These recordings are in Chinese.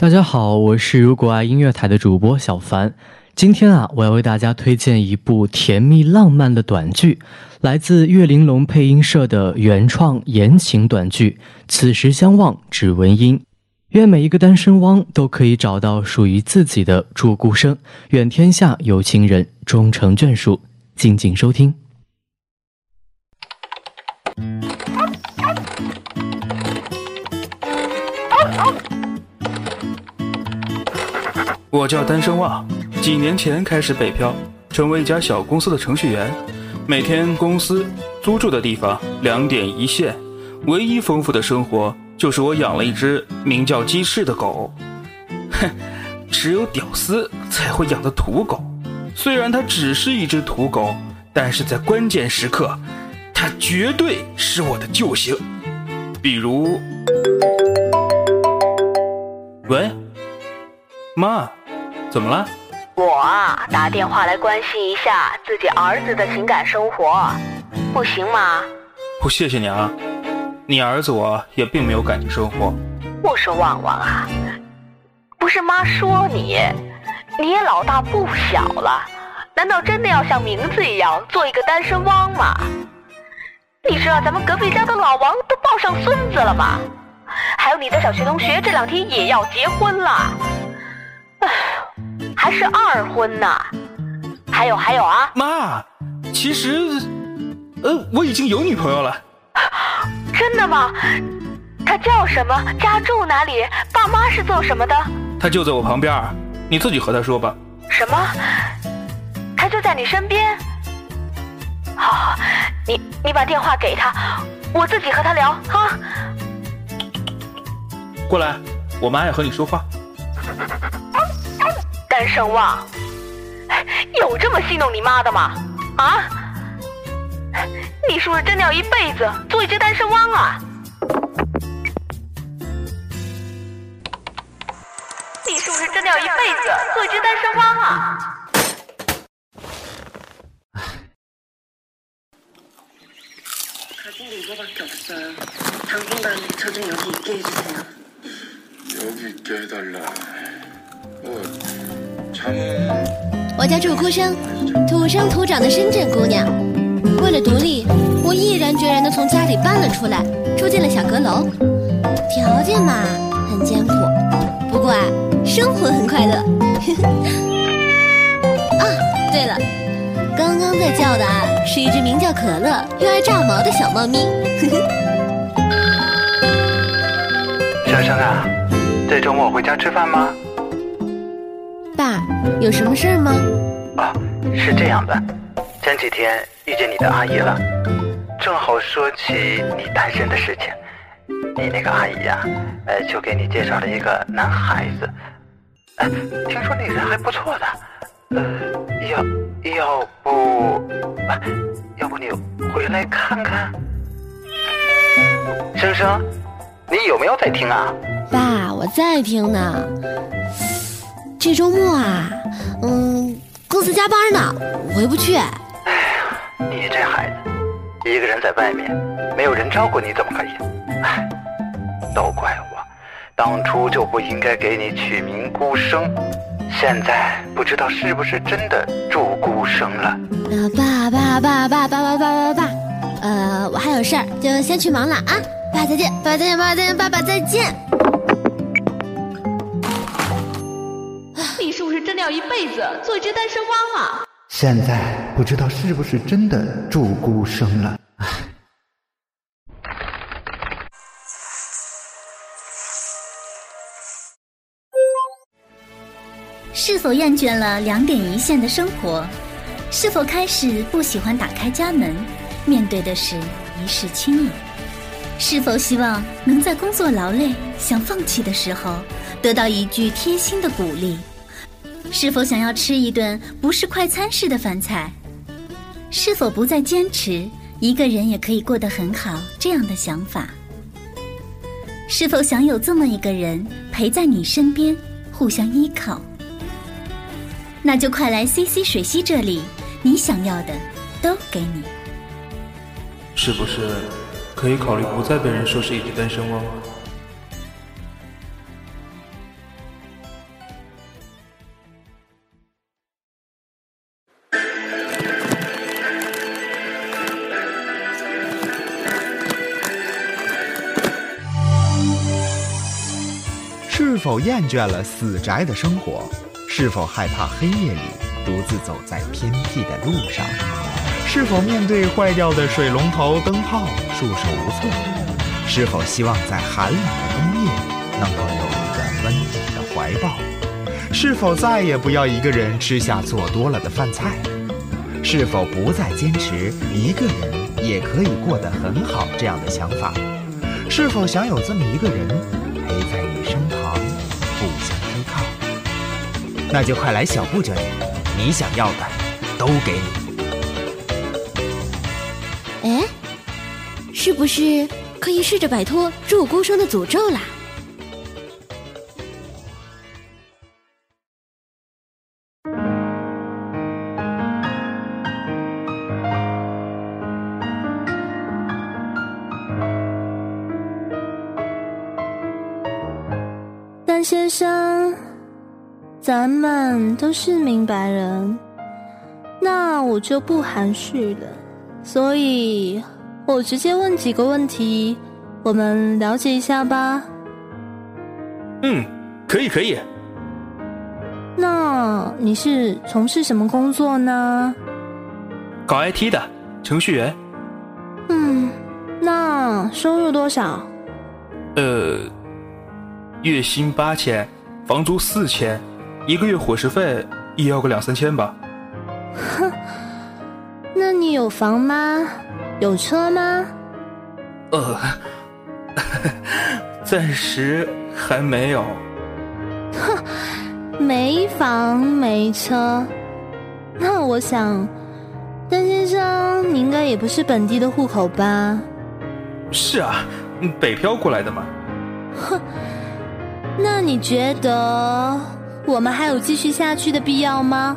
大家好，我是如果爱音乐台的主播小凡。今天啊，我要为大家推荐一部甜蜜浪漫的短剧，来自岳玲珑配音社的原创言情短剧《此时相望只闻音》。愿每一个单身汪都可以找到属于自己的祝孤生，愿天下有情人终成眷属。静静收听。我叫单身旺，几年前开始北漂，成为一家小公司的程序员。每天公司租住的地方两点一线，唯一丰富的生活就是我养了一只名叫鸡翅的狗。哼，只有屌丝才会养的土狗。虽然它只是一只土狗，但是在关键时刻，它绝对是我的救星。比如，喂，妈。怎么了？我啊，打电话来关心一下自己儿子的情感生活，不行吗？不，谢谢你啊。你儿子我也并没有感情生活。我说旺旺啊，不是妈说你，你也老大不小了，难道真的要像名字一样做一个单身汪吗？你知道咱们隔壁家的老王都抱上孙子了吗？还有你的小学同学这两天也要结婚了。唉。还是二婚呢？还有还有啊！妈，其实，呃，我已经有女朋友了。真的吗？她叫什么？家住哪里？爸妈是做什么的？她就在我旁边，你自己和她说吧。什么？她就在你身边？好，你你把电话给她，我自己和她聊哈。过来，我妈要和你说话。单身汪，有这么戏弄你妈的吗？啊？你是不是真的要一辈子做一只单身汪啊？你是不是真的要一辈子做一只单身汪啊？我叫祝孤生，土生土长的深圳姑娘。为了独立，我毅然决然地从家里搬了出来，住进了小阁楼。条件嘛，很艰苦，不过啊，生活很快乐。啊，对了，刚刚在叫的是一只名叫可乐又爱炸毛的小猫咪。小生啊，这周末回家吃饭吗？爸，有什么事儿吗？啊，是这样的，前几天遇见你的阿姨了，正好说起你单身的事情，你那个阿姨呀，呃，就给你介绍了一个男孩子，呃，听说那人还不错的，呃，要要不，要不你回来看看？生生，你有没有在听啊？爸，我在听呢。这周末啊，嗯，公司加班呢，我回不去。哎呀，你这孩子，一个人在外面，没有人照顾你怎么可以？哎，都怪我，当初就不应该给你取名孤生，现在不知道是不是真的祝孤生了。呃，爸爸爸爸爸爸爸爸爸，呃，我还有事儿，就先去忙了啊。爸再见，爸爸再见，爸爸再见，爸爸再见。要一辈子做一只单身汪啊！现在不知道是不是真的祝孤生了。是否厌倦了两点一线的生活？是否开始不喜欢打开家门，面对的是一世清冷？是否希望能在工作劳累、想放弃的时候，得到一句贴心的鼓励？是否想要吃一顿不是快餐式的饭菜？是否不再坚持一个人也可以过得很好这样的想法？是否想有这么一个人陪在你身边，互相依靠？那就快来 CC 水溪这里，你想要的都给你。是不是可以考虑不再被人说是一只单身汪？是否厌倦了死宅的生活？是否害怕黑夜里独自走在偏僻的路上？是否面对坏掉的水龙头灯泡束手无策？是否希望在寒冷的冬夜能够有一个温暖的怀抱？是否再也不要一个人吃下做多了的饭菜？是否不再坚持一个人也可以过得很好这样的想法？是否想有这么一个人陪在你那就快来小布这里，你想要的都给你。哎，是不是可以试着摆脱入孤生的诅咒啦？但先生，咱们都是明白人，那我就不含蓄了。所以，我直接问几个问题，我们了解一下吧。嗯，可以可以。那你是从事什么工作呢？搞 IT 的程序员。嗯，那收入多少？呃，月薪八千，房租四千，一个月伙食费也要个两三千吧。哼，那你有房吗？有车吗？呃，暂时还没有。哼，没房没车，那我想，邓先生，你应该也不是本地的户口吧？是啊，北漂过来的嘛。哼，那你觉得我们还有继续下去的必要吗？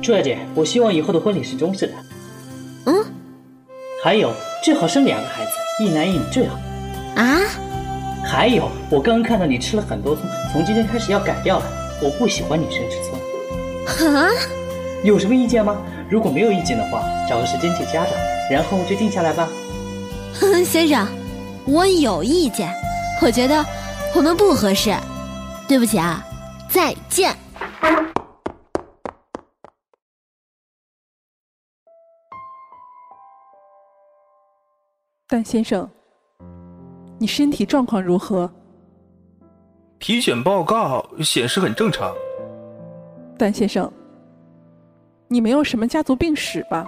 朱小姐，我希望以后的婚礼是中式的。嗯，还有最好生两个孩子，一男一女最好。啊？还有，我刚刚看到你吃了很多葱，从今天开始要改掉了。我不喜欢女生吃葱。啊？有什么意见吗？如果没有意见的话，找个时间见家长，然后就定下来吧。先生，我有意见，我觉得我们不合适。对不起啊，再见。段先生，你身体状况如何？体检报告显示很正常。丹先生，你没有什么家族病史吧？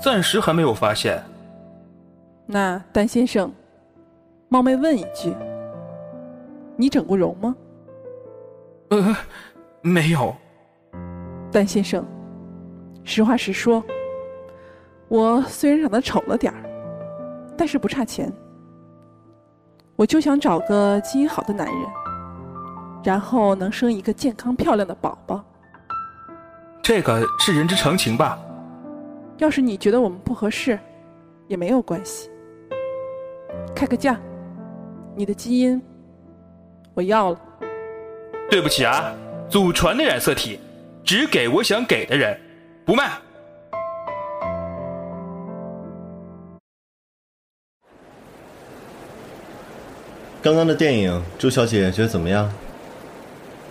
暂时还没有发现。那丹先生，冒昧问一句，你整过容吗？呃，没有。丹先生，实话实说，我虽然长得丑了点儿，但是不差钱。我就想找个基因好的男人，然后能生一个健康漂亮的宝宝。这个是人之常情吧？要是你觉得我们不合适，也没有关系。开个价，你的基因我要了。对不起啊，祖传的染色体，只给我想给的人，不卖。刚刚的电影，朱小姐觉得怎么样？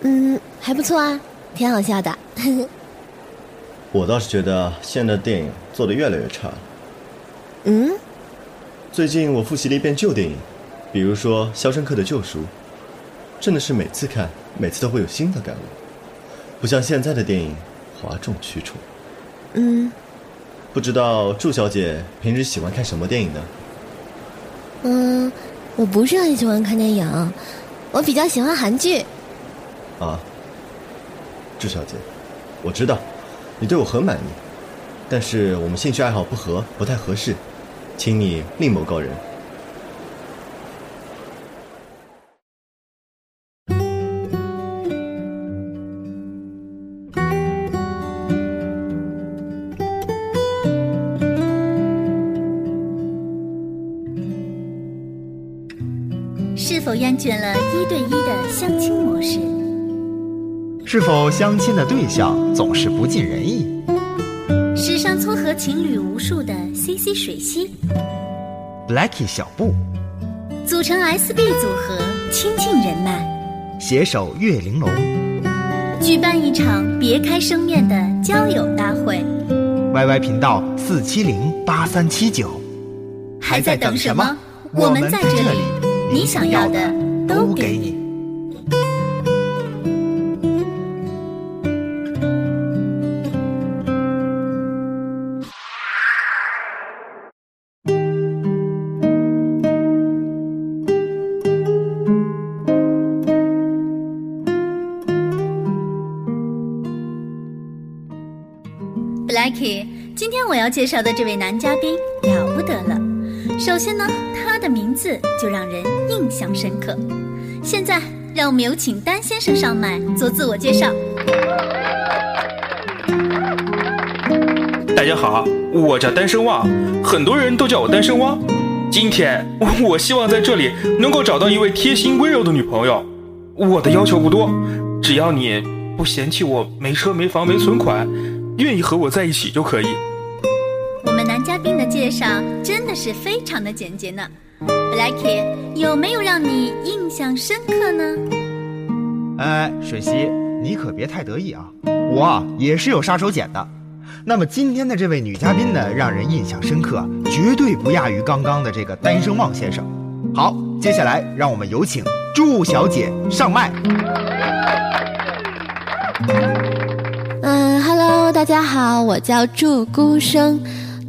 嗯，还不错啊，挺好笑的。我倒是觉得现在的电影做的越来越差了。嗯？最近我复习了一遍旧电影，比如说《肖申克的救赎》，真的是每次看，每次都会有新的感悟，不像现在的电影哗众取宠。嗯。不知道祝小姐平时喜欢看什么电影呢？嗯。我不是很喜欢看电影，我比较喜欢韩剧。啊，朱小姐，我知道你对我很满意，但是我们兴趣爱好不合，不太合适，请你另谋高人。厌倦了一对一的相亲模式？是否相亲的对象总是不尽人意？史上撮合情侣无数的 CC 水溪，Blacky 小布，组成 SB 组合，亲近人脉，携手岳玲珑，举办一场别开生面的交友大会。YY 频道四七零八三七九，还在等什么？我们在这里，你想要的都给你。Blacky，今天我要介绍的这位男嘉宾了不得了。首先呢，他的名字就让人印象深刻。现在，让我们有请丹先生上麦做自我介绍。大家好，我叫单声旺，很多人都叫我单身汪。今天，我希望在这里能够找到一位贴心温柔的女朋友。我的要求不多，只要你不嫌弃我没车没房没存款。愿意和我在一起就可以。我们男嘉宾的介绍真的是非常的简洁呢。Blacky 有没有让你印象深刻呢？哎，水溪，你可别太得意啊！我也是有杀手锏的。那么今天的这位女嘉宾呢，让人印象深刻，绝对不亚于刚刚的这个单声旺先生。好，接下来让我们有请祝小姐上麦。嗯哈喽大家好，我叫祝孤生。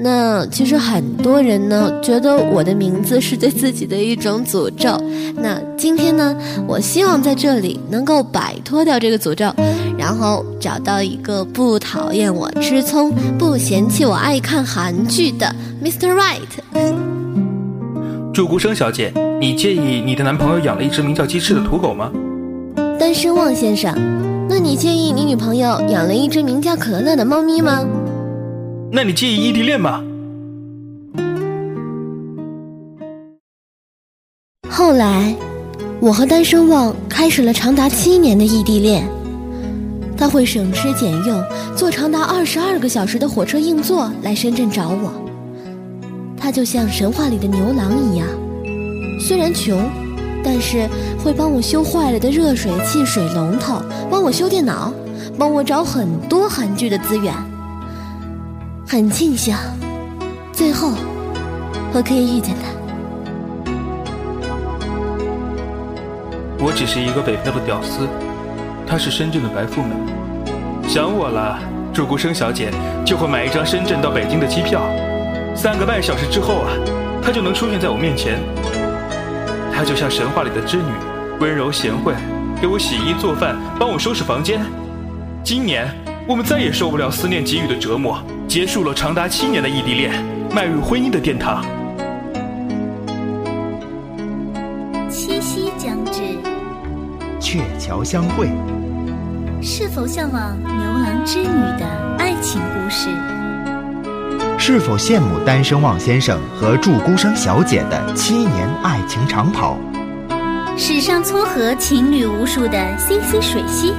那其实很多人呢觉得我的名字是对自己的一种诅咒。那今天呢，我希望在这里能够摆脱掉这个诅咒，然后找到一个不讨厌我吃葱、不嫌弃我爱看韩剧的 Mr. Right。祝孤生小姐，你介意你的男朋友养了一只名叫鸡翅的土狗吗？单身汪先生。那你介意你女朋友养了一只名叫可乐的猫咪吗？那你介意异地恋吗？后来，我和单身旺开始了长达七年的异地恋。他会省吃俭用，坐长达二十二个小时的火车硬座来深圳找我。他就像神话里的牛郎一样，虽然穷。但是会帮我修坏了的热水器水龙头，帮我修电脑，帮我找很多韩剧的资源。很庆幸，最后我可以遇见他。我只是一个北漂的屌丝，她是深圳的白富美。想我了，祝孤生小姐就会买一张深圳到北京的机票。三个半小时之后啊，她就能出现在我面前。她就像神话里的织女，温柔贤惠，给我洗衣做饭，帮我收拾房间。今年我们再也受不了思念给予的折磨，结束了长达七年的异地恋，迈入婚姻的殿堂。七夕将至，鹊桥相会，是否向往牛郎织女的爱情故事？是否羡慕单身汪先生和祝孤生小姐的七年爱情长跑？史上撮合情侣无数的 CC 水溪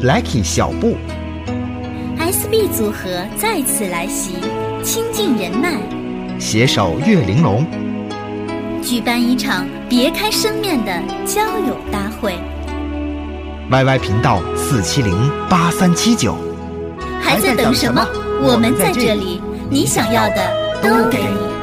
，Lucky 小布，SB 组合再次来袭，亲近人脉，携手月玲珑，举办一场别开生面的交友大会。YY 频道四七零八三七九，还在等什么？我们在这里。你想要的都给你。